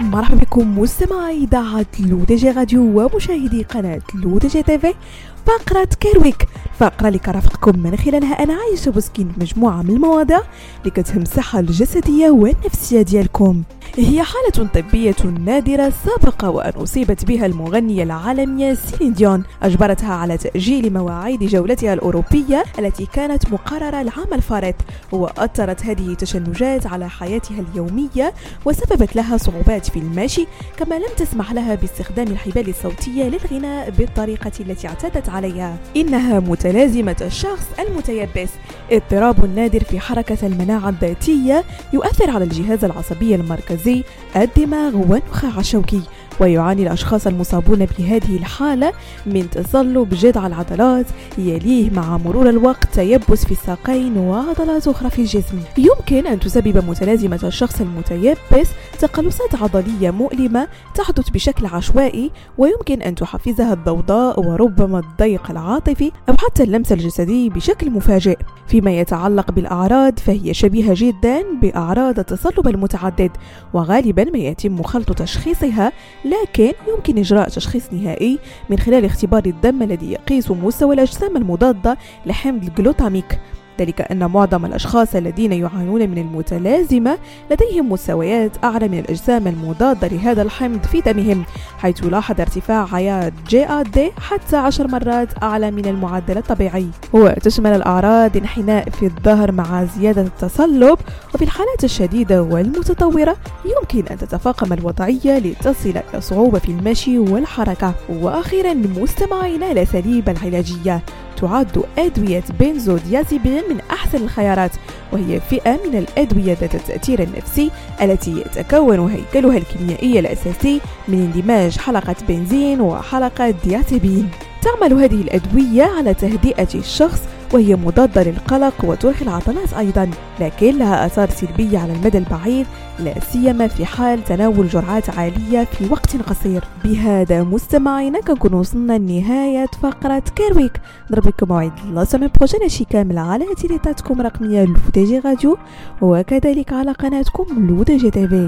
مرحبا بكم مستمعي إذاعة L'ODJ Radio ومشاهدي قناة L'ODJ TV فقرة Care Week فقرة اللي كرافقكم من خلالها أنا عايشة بوسكين مجموعة من المواضيع اللي كتهم الصحة الجسدية والنفسية ديالكم. هي حالة طبية نادرة سابقة وأن أصيبت بها المغنية العالمية سيلين ديون. أجبرتها على تأجيل مواعيد جولتها الأوروبية التي كانت مقررة العام الفارط وأثرت هذه التشنجات على حياتها اليومية وسببت لها صعوبات في المشي كما لم تسمح لها باستخدام الحبال الصوتية للغناء بالطريقة التي اعتادت عليها. إنها متلازمة الشخص المتيبس. اضطراب نادر في حركة المناعة الذاتية يؤثر على الجهاز العصبي المركزي الدماغ والنخاع الشوكي ويعاني الأشخاص المصابون بهذه الحالة من تصلب جذع العضلات يليه مع مرور الوقت تيبس في الساقين وعضلات أخرى في الجسم. يمكن أن تسبب متلازمة الشخص المتيبس تقلصات عضلية مؤلمة تحدث بشكل عشوائي ويمكن أن تحفزها الضوضاء وربما الضيق العاطفي أو حتى اللمس الجسدي بشكل مفاجئ. فيما يتعلق بالأعراض فهي شبيهة جدا بأعراض التصلب المتعدد وغالبا ما يتم خلط تشخيصها لكن يمكن إجراء تشخيص نهائي من خلال اختبار الدم الذي يقيس مستوى الأجسام المضادة لحمض الجلوتاميك. ذلك أن معظم الأشخاص الذين يعانون من المتلازمة لديهم مستويات أعلى من الأجسام المضادة لهذا الحمض في دمهم حيث يلاحظ ارتفاع عيار دي حتى عشر مرات أعلى من المعدل الطبيعي. وتشمل الأعراض انحناء في الظهر مع زيادة التصلب وفي الحالات الشديدة والمتطورة يمكن أن تتفاقم الوضعية لتصل إلى صعوبة في المشي والحركة. وأخيرا مستمعينا الأساليب العلاجية. تعد أدوية بنزوديازيبين من أحسن الخيارات وهي فئة من الأدوية ذات التأثير النفسي التي يتكون هيكلها الكيميائي الأساسي من اندماج حلقة بنزين وحلقة ديازيبين. تعمل هذه الأدوية على تهدئة الشخص وهي مضادة للقلق وترخي العضلات أيضا لكن لها آثار سلبية على المدى البعيد لا سيما في حال تناول جرعات عالية في وقت قصير. بهذا مستمعينا كنكون وصلنا لنهاية فقرة كيرويك نضرب لكم موعد la semaine prochaine كامل على إذاعتكم رقمية L'ODJ Radio وكذلك على قناتكم L'ODJ TV